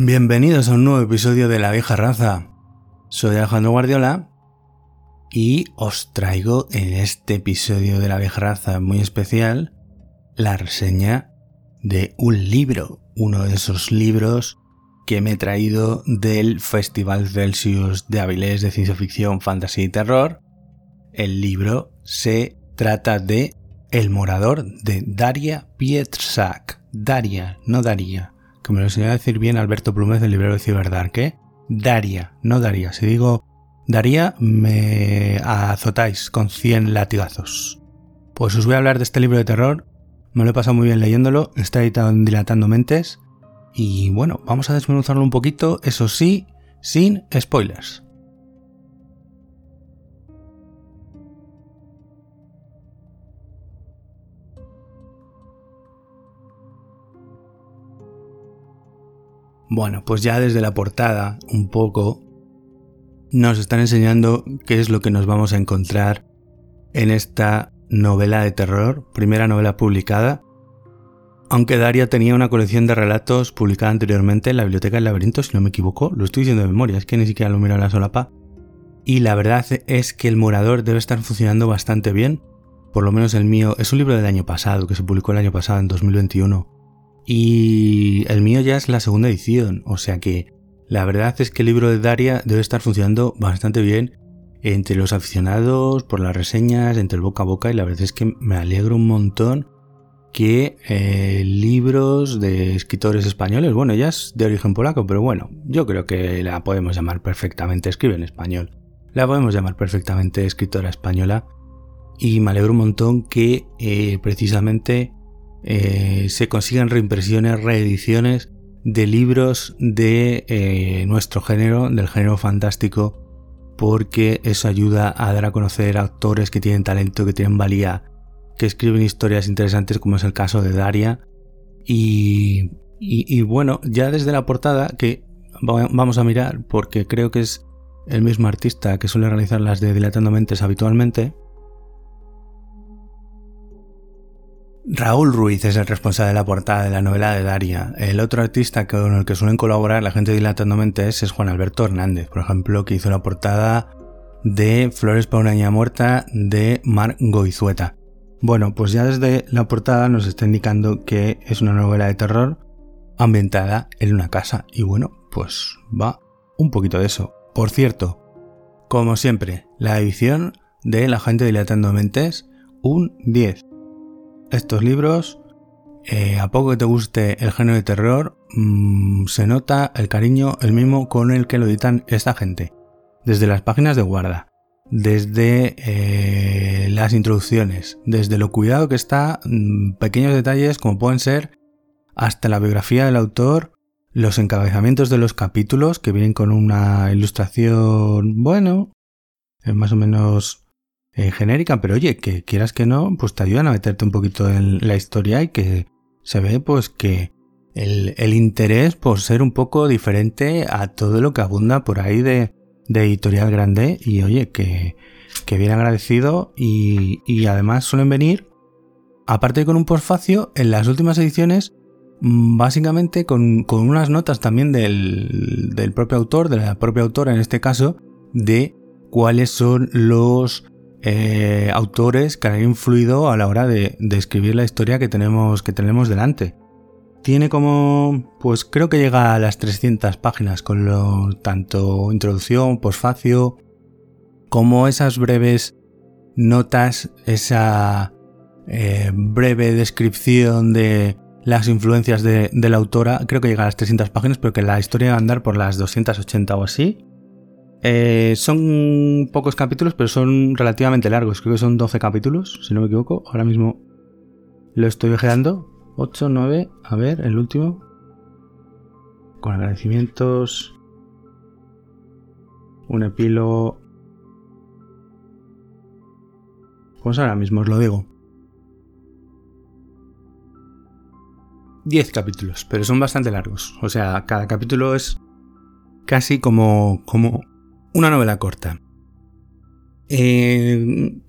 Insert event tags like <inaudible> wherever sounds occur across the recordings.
Bienvenidos a un nuevo episodio de La Vieja Raza. Soy Alejandro Guardiola y os traigo en este episodio de La Vieja Raza muy especial la reseña de un libro, uno de esos libros que me he traído del Festival Celsius de Avilés de Ciencia Ficción, Fantasy y Terror. El libro se trata de El Morador de Daria Pietrzak. Daria, no Daria que me lo enseñó a decir bien Alberto Plumez del librero de Ciberdark. Daria, no Daria. Si digo Daria, me azotáis con 100 latigazos. Pues os voy a hablar de este libro de terror. Me lo he pasado muy bien leyéndolo, está editado en Dilatando Mentes. Y bueno, vamos a desmenuzarlo un poquito, eso sí, sin spoilers. Bueno, pues ya desde la portada, un poco, nos están enseñando qué es lo que nos vamos a encontrar en esta novela de terror, primera novela publicada. Aunque Daria tenía una colección de relatos publicada anteriormente en la Biblioteca del Laberinto, si no me equivoco, lo estoy diciendo de memoria, es que ni siquiera lo miro en la solapa. Y la verdad es que el morador debe estar funcionando bastante bien. Por lo menos el mío es un libro del año pasado, que se publicó el año pasado, en 2021. Y el mío ya es la segunda edición, o sea que la verdad es que el libro de Daria debe estar funcionando bastante bien entre los aficionados, por las reseñas, entre el boca a boca y la verdad es que me alegro un montón que eh, libros de escritores españoles, bueno, ella es de origen polaco, pero bueno, yo creo que la podemos llamar perfectamente, escribe en español, la podemos llamar perfectamente escritora española y me alegro un montón que eh, precisamente eh, se consigan reimpresiones, reediciones de libros de eh, nuestro género, del género fantástico, porque eso ayuda a dar a conocer autores que tienen talento, que tienen valía, que escriben historias interesantes, como es el caso de Daria. Y, y bueno, ya desde la portada, que vamos a mirar, porque creo que es el mismo artista que suele realizar las de Dilatando Mentes habitualmente, Raúl Ruiz es el responsable de la portada de la novela de Daria. El otro artista con el que suelen colaborar la gente dilatando mentes es Juan Alberto Hernández, por ejemplo, que hizo la portada de Flores para una niña muerta de Mar Goizueta. Bueno, pues ya desde la portada nos está indicando que es una novela de terror ambientada en una casa. Y bueno, pues va un poquito de eso. Por cierto, como siempre, la edición de la gente dilatando mentes, un 10 estos libros, eh, a poco que te guste el género de terror, mm, se nota el cariño, el mismo con el que lo editan esta gente. Desde las páginas de guarda, desde eh, las introducciones, desde lo cuidado que está, mm, pequeños detalles como pueden ser hasta la biografía del autor, los encabezamientos de los capítulos que vienen con una ilustración, bueno, más o menos eh, genérica, pero oye, que quieras que no, pues te ayudan a meterte un poquito en la historia y que se ve pues que el, interés por ser un poco diferente a todo lo que abunda por ahí de, editorial grande. Y oye, que, que bien agradecido. Y, y además suelen venir, aparte con un posfacio, en las últimas ediciones mm, básicamente con, con, unas notas también del, del propio autor, de la propia autora en este caso, de cuáles son los eh, autores que han influido a la hora de, escribir la historia que tenemos, que tenemos delante. Tiene como, pues creo que llega a las 300 páginas con lo, tanto introducción, posfacio, como esas breves notas, esa eh, breve descripción de las influencias de, la autora. Creo que llega a las 300 páginas, pero que la historia va a andar por las 280 o así. Eh, son pocos capítulos, pero son relativamente largos. Creo que son 12 capítulos, si no me equivoco. Ahora mismo lo estoy viajando. 8, 9, a ver, el último. Con agradecimientos. Un epílogo. Pues ahora mismo os lo digo. 10 capítulos, pero son bastante largos. O sea, cada capítulo es casi como, como una novela corta. Eh,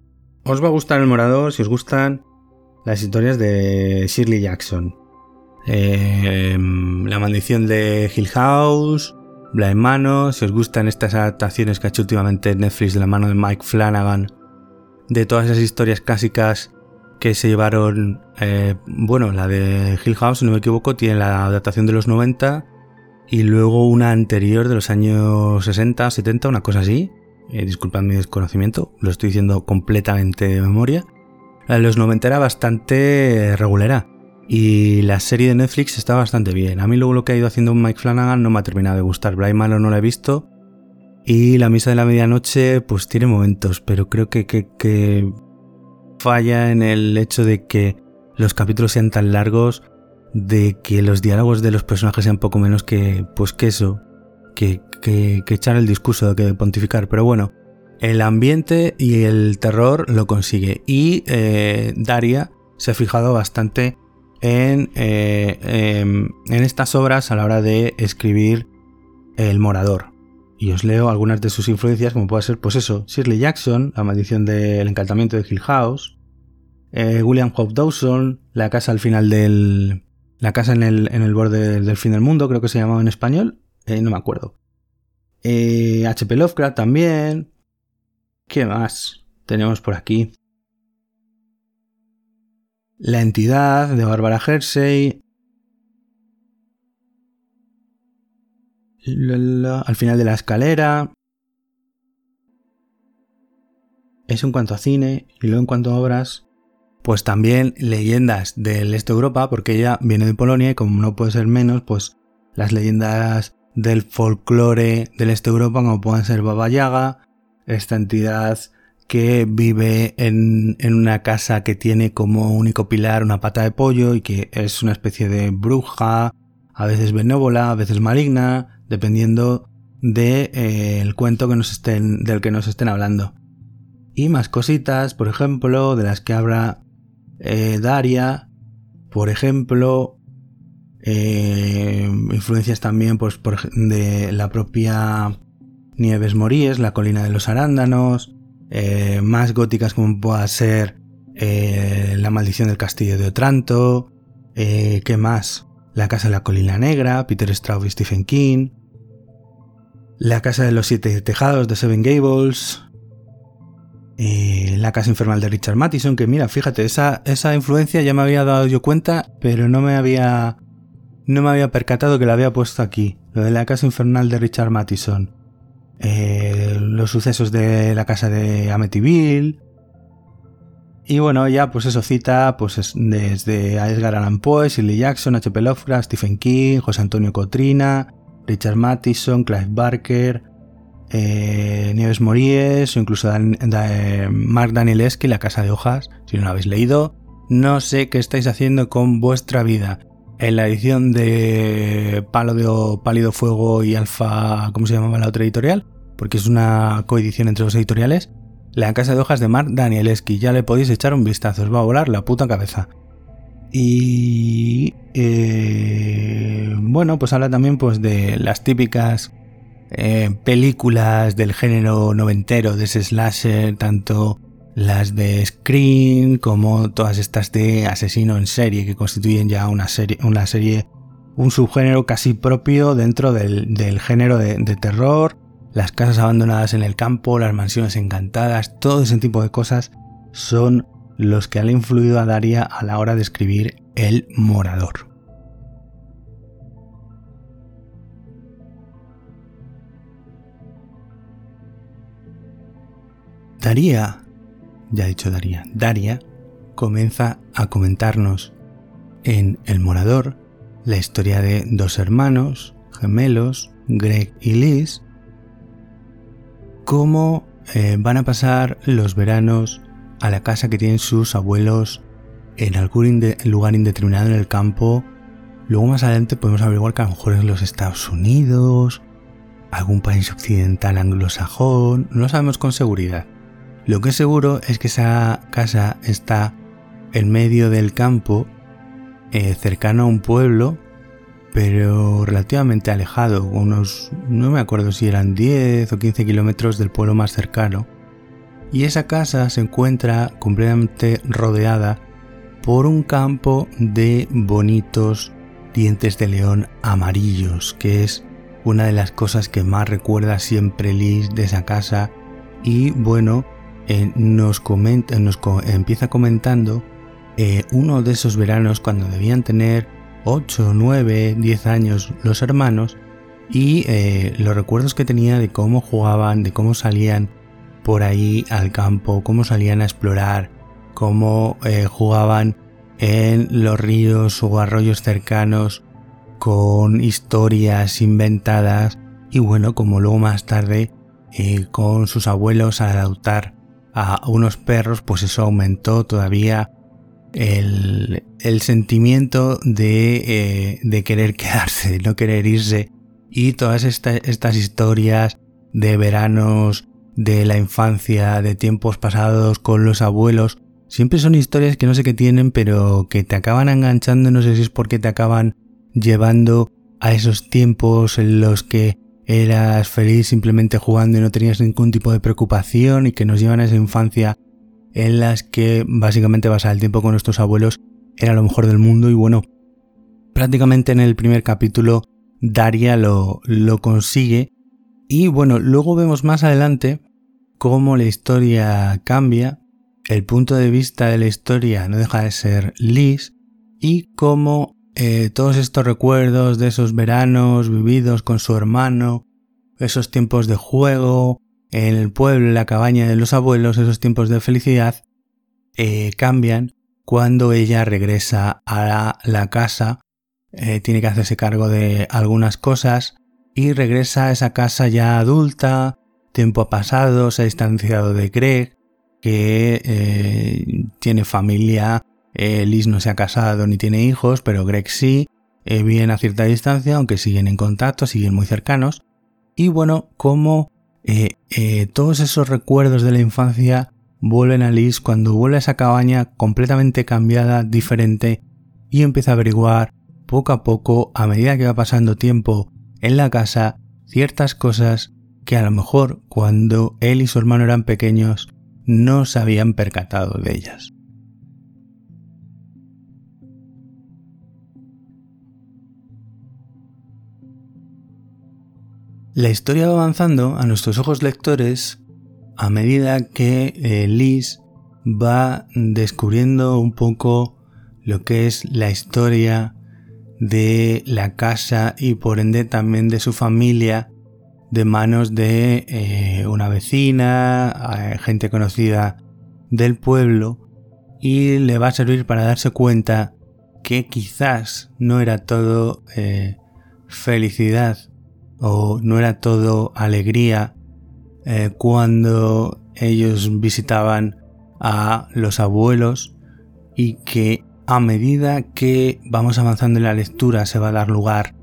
os va a gustar El Morador si os gustan las historias de Shirley Jackson. Eh, la maldición de Hill House, Blind Mano, si os gustan estas adaptaciones que ha hecho últimamente Netflix de la mano de Mike Flanagan, de todas esas historias clásicas que se llevaron, eh, bueno, la de Hill House, si no me equivoco, tiene la adaptación de los 90 y luego una anterior de los años 60, 70, una cosa así. Eh, disculpad mi desconocimiento, lo estoy diciendo completamente de memoria. La de los 90 era bastante regulera y la serie de Netflix está bastante bien. A mí luego lo que ha ido haciendo Mike Flanagan no me ha terminado de gustar. Brian Malo no la he visto y la misa de la medianoche pues tiene momentos, pero creo que, que, que falla en el hecho de que los capítulos sean tan largos, de que los diálogos de los personajes sean poco menos que, pues que eso, que, que, echar el discurso, que pontificar. Pero bueno, el ambiente y el terror lo consigue. Y eh, Daria se ha fijado bastante en, eh, em, en estas obras a la hora de escribir El Morador. Y os leo algunas de sus influencias, como puede ser, pues eso, Shirley Jackson, La maldición del encantamiento de Hill House, eh, William Hope Dawson, La casa al final del... La casa en el, en el borde del fin del mundo, creo que se llamaba en español, eh, no me acuerdo. H.P. Lovecraft también. ¿Qué más tenemos por aquí? La entidad de Barbara Hersey. al final de la escalera. Eso en cuanto a cine. Y luego en cuanto a obras. Pues también leyendas del este de Europa, porque ella viene de Polonia y como no puede ser menos, pues las leyendas del folclore del este de Europa, como pueden ser Baba Yaga, esta entidad que vive en, en, una casa que tiene como único pilar una pata de pollo y que es una especie de bruja, a veces benévola, a veces maligna, dependiendo del de, eh, cuento que nos estén, del que nos estén hablando. Y más cositas, por ejemplo, de las que habla eh, Daria, por ejemplo, eh, influencias también pues, por, de la propia Nieves Moríes, la colina de los arándanos, eh, más góticas como pueda ser La maldición del castillo de Otranto, ¿qué más? La casa de la colina negra, Peter Straub y Stephen King, La casa de los siete tejados de Seven Gables, La casa infernal de Richard Matheson, que mira, fíjate, esa, esa influencia ya me había dado yo cuenta, pero no me había no me había percatado que la había puesto aquí, lo de la casa infernal de Richard Matheson. Eh, los sucesos de la casa de Amityville. Y bueno, ya pues eso cita pues desde Edgar Allan Poe, Shirley Jackson, H.P. Lovecraft, Stephen King, José Antonio Cotrina, Richard Matheson, Clive Barker, eh, Nieves Moríes o incluso Mark Danielewski, La Casa de Hojas, si no lo habéis leído. No sé qué estáis haciendo con vuestra vida en la edición de Palo de Pálido Fuego y Alfa, ¿cómo se llamaba la otra editorial? Porque es una coedición entre los editoriales. La casa de hojas de Mark Danielewski, ya le podéis echar un vistazo, os va a volar la puta cabeza. Y eh, bueno, pues habla también pues de las típicas eh, películas del género noventero, de ese slasher, tanto las de Scream, como todas estas de asesino en serie, que constituyen ya una serie, una serie un subgénero casi propio dentro del, género de, de, terror, las casas abandonadas en el campo, las mansiones encantadas, todo ese tipo de cosas son los que han influido a Daria a la hora de escribir El Morador. Daria ya dicho Daria, Daria comienza a comentarnos en El Morador la historia de dos hermanos gemelos, Greg y Liz, cómo eh, van a pasar los veranos a la casa que tienen sus abuelos en algún lugar indeterminado en el campo. Luego más adelante podemos averiguar que a lo mejor es los Estados Unidos, algún país occidental anglosajón, no lo sabemos con seguridad. Lo que es seguro es que esa casa está en medio del campo, eh, cercano a un pueblo, pero relativamente alejado, unos, no me acuerdo si eran 10 o 15 kilómetros del pueblo más cercano. Y esa casa se encuentra completamente rodeada por un campo de bonitos dientes de león amarillos, que es una de las cosas que más recuerda siempre Liz de esa casa. Y bueno, eh, nos, comenta, nos empieza comentando eh, uno de esos veranos cuando debían tener 8, 9, 10 años los hermanos y eh, los recuerdos que tenía de cómo jugaban, de cómo salían por ahí al campo, cómo salían a explorar, cómo jugaban en los ríos o arroyos cercanos con historias inventadas y bueno, como luego más tarde con sus abuelos al adoptar a unos perros, pues eso aumentó todavía el, sentimiento de, eh, de, querer <laughs> quedarse, de no querer irse. Y todas estas historias de veranos, de la infancia, de tiempos pasados con los abuelos, siempre son historias que no sé qué tienen, pero que te acaban enganchando, no sé si es porque te acaban llevando a esos tiempos en los que eras feliz simplemente jugando y no tenías ningún tipo de preocupación y que nos llevan a esa infancia en las que básicamente pasar el tiempo con nuestros abuelos era lo mejor del mundo y bueno, prácticamente en el primer capítulo Daria lo, lo consigue. Y bueno, luego vemos más adelante cómo la historia cambia, el punto de vista de la historia no deja de ser Liz y cómo eh, todos estos recuerdos de esos veranos vividos con su hermano, esos tiempos de juego en el pueblo, en la cabaña de los abuelos, esos tiempos de felicidad, eh, cambian cuando ella regresa a la, casa, eh, tiene que hacerse cargo de algunas cosas y regresa a esa casa ya adulta, tiempo ha pasado, se ha distanciado de Greg, que tiene familia eh, Liz no se ha casado ni tiene hijos, pero Greg sí. Eh, viven a cierta distancia, aunque siguen en contacto, siguen muy cercanos. Y bueno, como eh, todos esos recuerdos de la infancia vuelven a Liz cuando vuelve a esa cabaña completamente cambiada, diferente, y empieza a averiguar poco a poco, a medida que va pasando tiempo en la casa, ciertas cosas que a lo mejor cuando él y su hermano eran pequeños no se habían percatado de ellas. La historia va avanzando a nuestros ojos lectores a medida que eh, Liz va descubriendo un poco lo que es la historia de la casa y por ende también de su familia de manos de eh, una vecina, eh, gente conocida del pueblo y le va a servir para darse cuenta que quizás no era todo felicidad o no era todo alegría eh, cuando ellos visitaban a los abuelos y que a medida que vamos avanzando en la lectura se va a dar lugar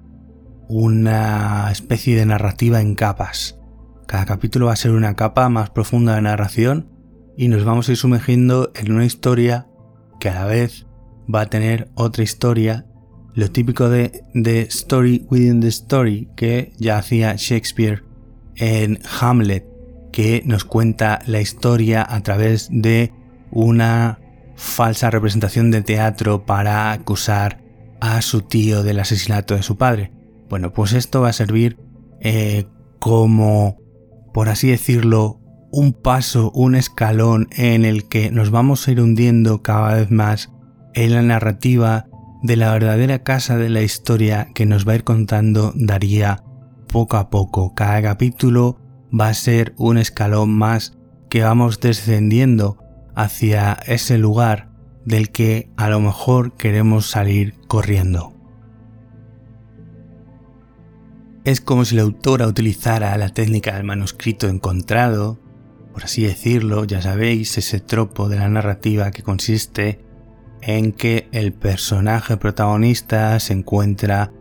una especie de narrativa en capas. Cada capítulo va a ser una capa más profunda de narración y nos vamos a ir sumergiendo en una historia que a la vez va a tener otra historia lo típico de, The Story Within the Story que ya hacía Shakespeare en Hamlet, que nos cuenta la historia a través de una falsa representación de teatro para acusar a su tío del asesinato de su padre. Bueno, pues esto va a servir eh, como, por así decirlo, un paso, un escalón en el que nos vamos a ir hundiendo cada vez más en la narrativa de la verdadera casa de la historia que nos va a ir contando Daría poco a poco. Cada capítulo va a ser un escalón más que vamos descendiendo hacia ese lugar del que a lo mejor queremos salir corriendo. Es como si la autora utilizara la técnica del manuscrito encontrado, por así decirlo, ya sabéis, ese tropo de la narrativa que consiste en que el personaje protagonista se encuentra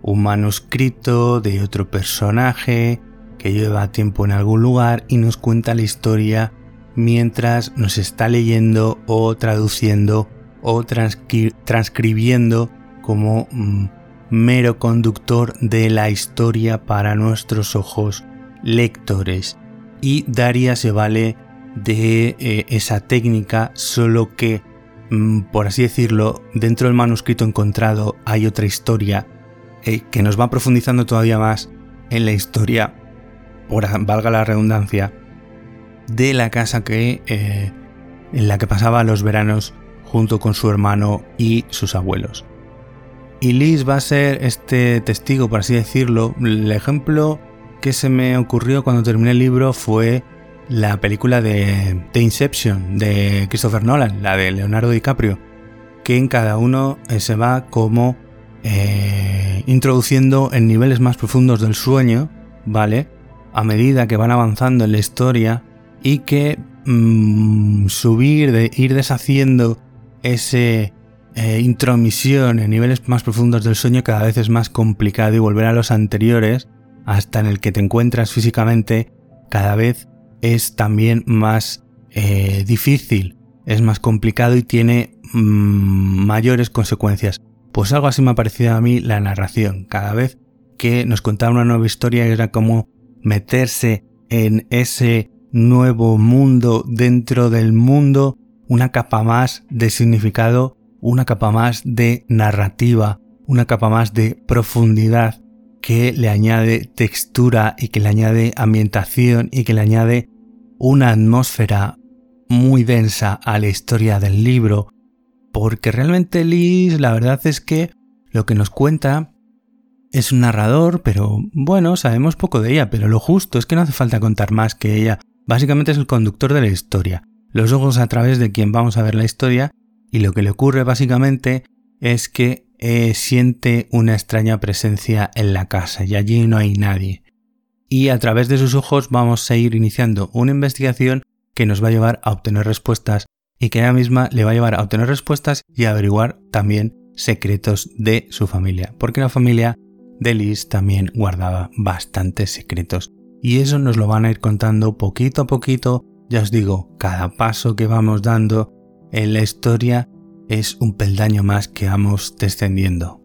un manuscrito de otro personaje que lleva tiempo en algún lugar y nos cuenta la historia mientras nos está leyendo o traduciendo o transcribiendo como mm, mero conductor de la historia para nuestros ojos lectores. Y Daria se vale de eh, esa técnica, solo que por así decirlo, dentro del manuscrito encontrado hay otra historia eh, que nos va profundizando todavía más en la historia, por, valga la redundancia, de la casa que, eh, en la que pasaba los veranos junto con su hermano y sus abuelos. Y Liz va a ser este testigo, por así decirlo. El ejemplo que se me ocurrió cuando terminé el libro fue la película de, Inception de Christopher Nolan, la de Leonardo DiCaprio, que en cada uno eh, se va como eh, introduciendo en niveles más profundos del sueño, ¿vale? A medida que van avanzando en la historia y que mm, subir, de ir deshaciendo ese eh, intromisión en niveles más profundos del sueño cada vez es más complicado y volver a los anteriores hasta en el que te encuentras físicamente cada vez es también más eh, difícil, es más complicado y tiene mm, mayores consecuencias. Pues algo así me ha parecido a mí la narración. Cada vez que nos contaba una nueva historia era como meterse en ese nuevo mundo dentro del mundo, una capa más de significado, una capa más de narrativa, una capa más de profundidad que le añade textura y que le añade ambientación y que le añade una atmósfera muy densa a la historia del libro, porque realmente Liz la verdad es que lo que nos cuenta es un narrador, pero bueno, sabemos poco de ella, pero lo justo es que no hace falta contar más que ella. Básicamente es el conductor de la historia, los ojos a través de quien vamos a ver la historia, y lo que le ocurre básicamente es que eh, siente una extraña presencia en la casa y allí no hay nadie y a través de sus ojos vamos a ir iniciando una investigación que nos va a llevar a obtener respuestas y que ella misma le va a llevar a obtener respuestas y a averiguar también secretos de su familia, porque la familia de Liz también guardaba bastantes secretos y eso nos lo van a ir contando poquito a poquito, ya os digo, cada paso que vamos dando en la historia es un peldaño más que vamos descendiendo.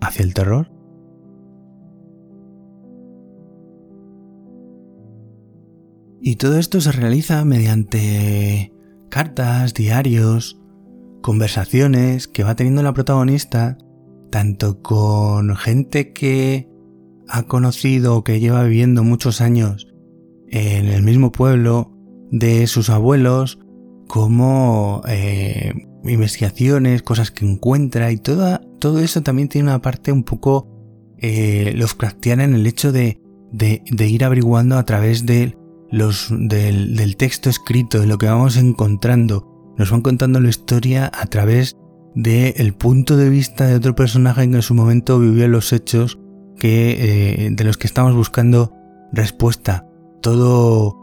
¿Hacia el terror? Y todo esto se realiza mediante cartas, diarios, conversaciones que va teniendo la protagonista, tanto con gente que ha conocido o que lleva viviendo muchos años en el mismo pueblo de sus abuelos, como eh, investigaciones, cosas que encuentra y toda, todo eso también tiene una parte un poco eh, Lovecraftiana en el hecho de, de, ir averiguando a través de los, del, texto escrito, de lo que vamos encontrando. Nos van contando la historia a través del punto de vista de otro personaje que en su momento vivió los hechos que, eh, de los que estamos buscando respuesta. Todo,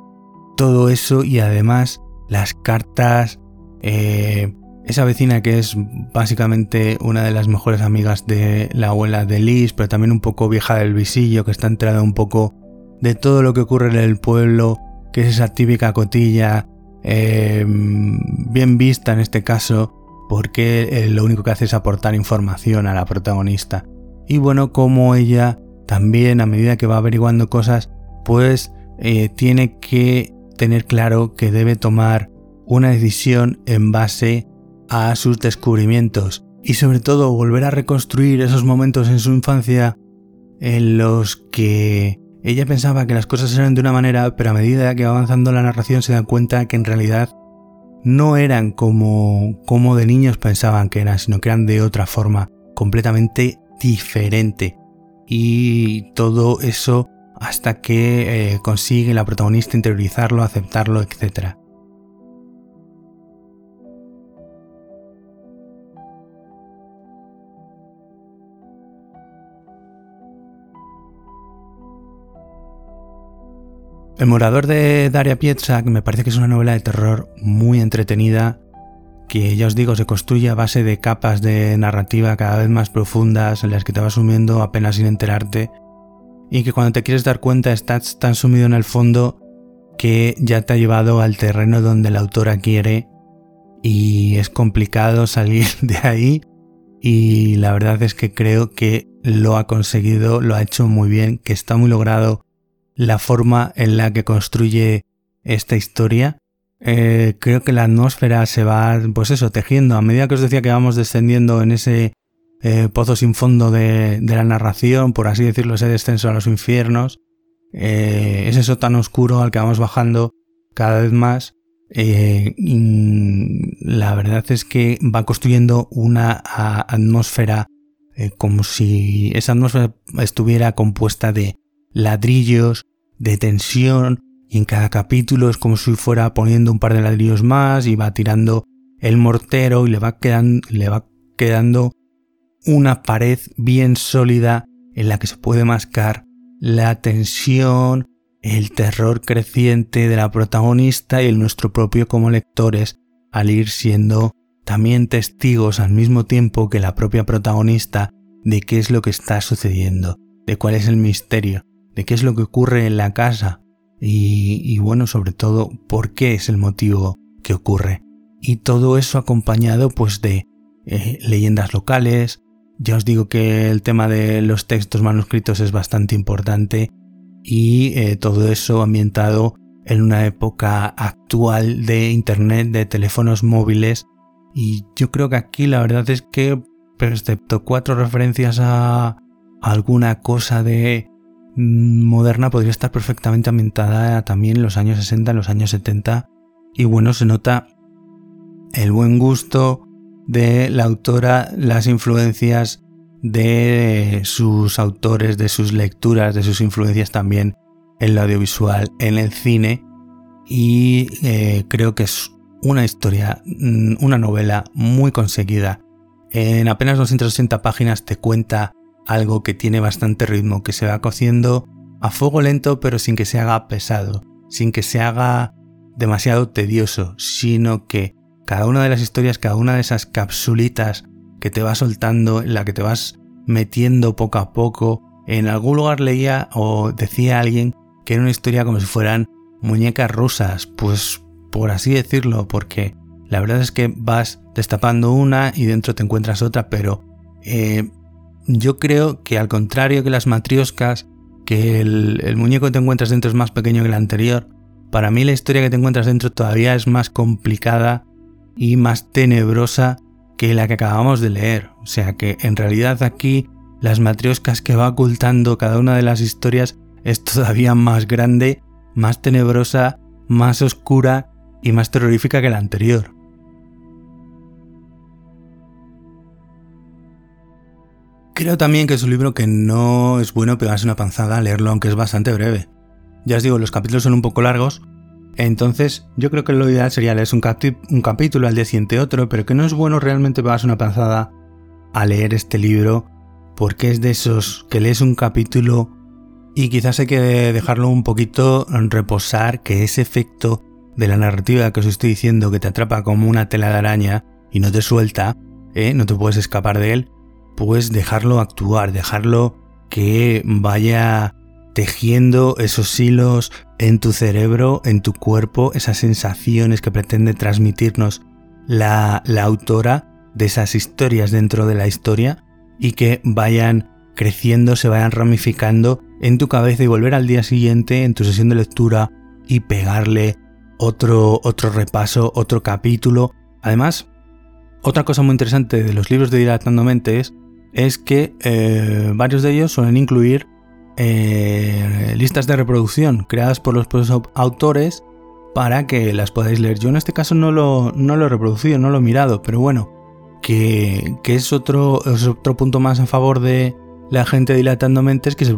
todo eso y además las cartas, eh, esa vecina que es básicamente una de las mejores amigas de la abuela de Liz, pero también un poco vieja del visillo, que está enterada un poco de todo lo que ocurre en el pueblo, que es esa típica cotilla eh, bien vista en este caso, porque eh, lo único que hace es aportar información a la protagonista. Y bueno, como ella también a medida que va averiguando cosas, pues eh, tiene que tener claro que debe tomar una decisión en base a sus descubrimientos y sobre todo volver a reconstruir esos momentos en su infancia en los que ella pensaba que las cosas eran de una manera, pero a medida que va avanzando la narración se da cuenta que en realidad no eran como, como de niños pensaban que eran, sino que eran de otra forma, completamente diferente. Y todo eso hasta que eh, consigue la protagonista interiorizarlo, aceptarlo, etc. El morador de Daria Pietza, que me parece que es una novela de terror muy entretenida, que ya os digo se construye a base de capas de narrativa cada vez más profundas en las que te vas sumiendo apenas sin enterarte y que cuando te quieres dar cuenta estás tan sumido en el fondo que ya te ha llevado al terreno donde la autora quiere y es complicado salir <laughs> de ahí y la verdad es que creo que lo ha conseguido, lo ha hecho muy bien, que está muy logrado la forma en la que construye esta historia eh, creo que la atmósfera se va, pues eso, tejiendo. A medida que os decía que vamos descendiendo en ese eh, pozo sin fondo de, la narración, por así decirlo, ese descenso a los infiernos, eh, ese sótano oscuro al que vamos bajando cada vez más, la verdad es que va construyendo una atmósfera como si esa atmósfera estuviera compuesta de ladrillos, de tensión, y en cada capítulo es como si fuera poniendo un par de ladrillos más y va tirando el mortero y le va quedando, le va quedando una pared bien sólida en la que se puede mascar la tensión, el terror creciente de la protagonista y el nuestro propio como lectores al ir siendo también testigos al mismo tiempo que la propia protagonista de qué es lo que está sucediendo, de cuál es el misterio, de qué es lo que ocurre en la casa, y, bueno, sobre todo, por qué es el motivo que ocurre. Y todo eso acompañado pues de eh, leyendas locales. Ya os digo que el tema de los textos manuscritos es bastante importante y eh, todo eso ambientado en una época actual de internet, de teléfonos móviles. Y yo creo que aquí la verdad es que, excepto cuatro referencias a alguna cosa de moderna podría estar perfectamente ambientada también en los años 60, en los años 70. Y bueno, se nota el buen gusto de la autora, las influencias de sus autores, de sus lecturas, de sus influencias también en lo audiovisual, en el cine. Y eh, creo que es una historia, mm, una novela muy conseguida. En apenas 260 páginas te cuenta algo que tiene bastante ritmo, que se va cociendo a fuego lento pero sin que se haga pesado, sin que se haga demasiado tedioso, sino que cada una de las historias, cada una de esas capsulitas que te va soltando, en la que te vas metiendo poco a poco, en algún lugar leía o decía alguien que era una historia como si fueran muñecas rusas, pues por así decirlo, porque la verdad es que vas destapando una y dentro te encuentras otra, pero eh, yo creo que al contrario que las matrioscas, que el, muñeco que te encuentras dentro es más pequeño que el anterior, para mí la historia que te encuentras dentro todavía es más complicada y más tenebrosa que la que acabamos de leer. O sea que en realidad aquí las matrioscas que va ocultando cada una de las historias es todavía más grande, más tenebrosa, más oscura y más terrorífica que la anterior. Creo también que es un libro que no es bueno pegarse una panzada a leerlo, aunque es bastante breve. Ya os digo, los capítulos son un poco largos, entonces yo creo que lo ideal sería leer un, capítulo al día siguiente otro, pero que no es bueno realmente pegarse una panzada a leer este libro, porque es de esos que lees un capítulo y quizás hay que dejarlo un poquito reposar, que ese efecto de la narrativa que os estoy diciendo que te atrapa como una tela de araña y no te suelta, ¿eh? no te puedes escapar de él, pues dejarlo actuar, dejarlo que vaya tejiendo esos hilos en tu cerebro, en tu cuerpo, esas sensaciones que pretende transmitirnos la, la autora de esas historias dentro de la historia y que vayan creciendo, se vayan ramificando en tu cabeza y volver al día siguiente en tu sesión de lectura y pegarle otro, otro repaso, otro capítulo. Además, otra cosa muy interesante de los libros de Dilatando Mente es es que eh, varios de ellos suelen incluir eh, listas de reproducción creadas por los autores para que las podáis leer. Yo en este caso no lo, no lo he reproducido, no lo he mirado, pero bueno, que, es, otro, otro punto más a favor de la gente dilatando mentes que se,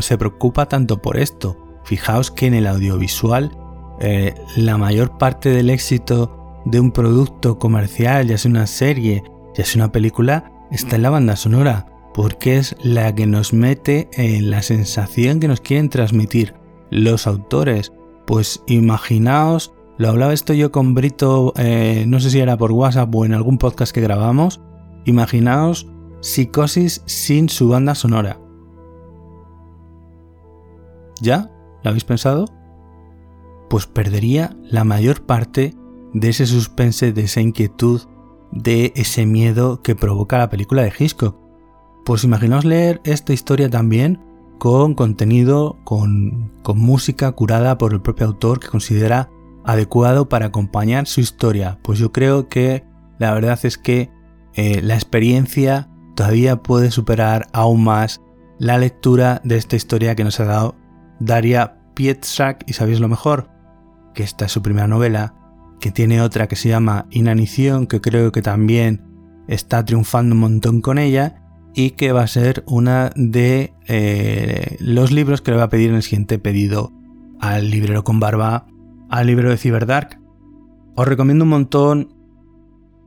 se preocupa tanto por esto. Fijaos que en el audiovisual eh, la mayor parte del éxito de un producto comercial, ya sea una serie, ya sea una película, está en la banda sonora, porque es la que nos mete en la sensación que nos quieren transmitir los autores. Pues imaginaos, lo hablaba esto yo con Brito, eh, no sé si era por WhatsApp o en algún podcast que grabamos, imaginaos Psicosis sin su banda sonora. ¿Ya? ¿Lo habéis pensado? Pues perdería la mayor parte de ese suspense, de esa inquietud, de ese miedo que provoca la película de Hitchcock. Pues imaginaos leer esta historia también con contenido, con, con música curada por el propio autor que considera adecuado para acompañar su historia. Pues yo creo que la verdad es que eh, la experiencia todavía puede superar aún más la lectura de esta historia que nos ha dado Daria Pietrzak. Y sabéis lo mejor, que esta es su primera novela, que tiene otra que se llama Inanición, que creo que también está triunfando un montón con ella y que va a ser una de eh, los libros que le va a pedir en el siguiente pedido al librero con barba, al librero de Cyberdark. Os recomiendo un montón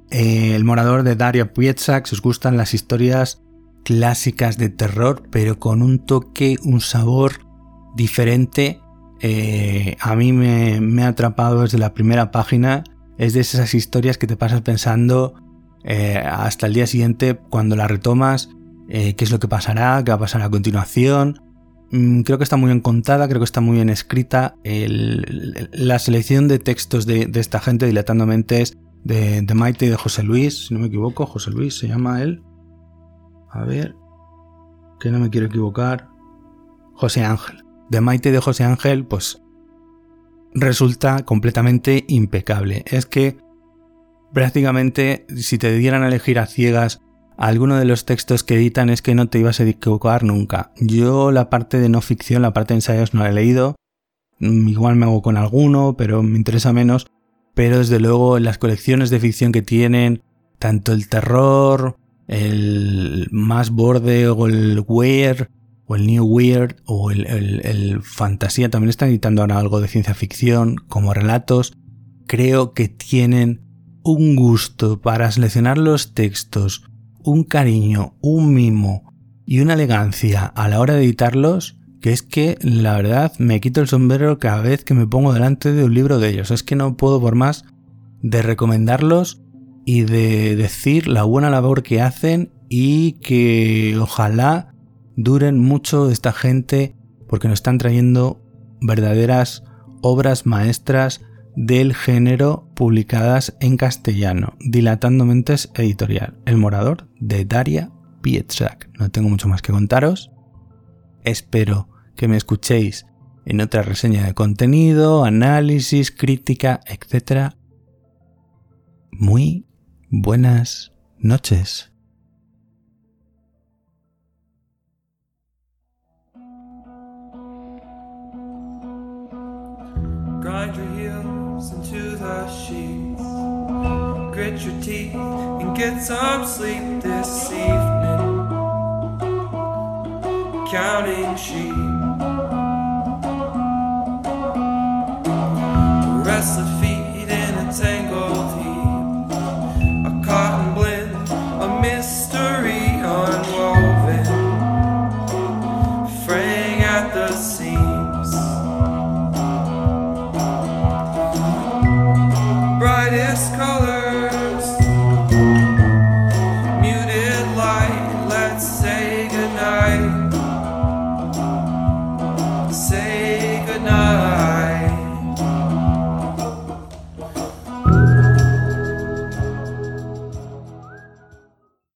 eh, El morador de Daria Pietzak, si os gustan las historias clásicas de terror, pero con un toque, un sabor diferente. Eh, a mí me, ha atrapado desde la primera página. Es de esas historias que te pasas pensando hasta el día siguiente cuando la retomas eh, qué es lo que pasará, qué va a pasar a continuación. Mm, creo que está muy bien contada, creo que está muy bien escrita. la selección de textos de, esta gente, dilatando mentes, de, de, Maite y de José Luis, si no me equivoco, José Luis se llama él. A ver, que no me quiero equivocar. José Ángel. De Maite de José Ángel, pues resulta completamente impecable. Es que prácticamente si te dieran a elegir a ciegas alguno de los textos que editan es que no te ibas a equivocar nunca. Yo la parte de no ficción, la parte de ensayos no la he leído. Mm, igual me hago con alguno, pero me interesa menos. Pero desde luego las colecciones de ficción que tienen, tanto el terror, el más borde o el weird, o el new weird, o el, el fantasía, también están editando ahora algo de ciencia ficción, como relatos. Creo que tienen un gusto para seleccionar los textos, un cariño, un mimo y una elegancia a la hora de editarlos que es que la verdad me quito el sombrero cada vez que me pongo delante de un libro de ellos. Es que no puedo por más de recomendarlos y de decir la buena labor que hacen y que ojalá duren mucho esta gente porque nos están trayendo verdaderas obras maestras del género publicadas en castellano, Dilatando Mentes Editorial, El Morador de Daria Pietrzak. No tengo mucho más que contaros. Espero que me escuchéis en otra reseña de contenido, análisis, crítica, etc. Muy buenas noches. grind your heels into the sheets. Grit your teeth and get some sleep this evening. Counting sheep. Restless feet in a tangle.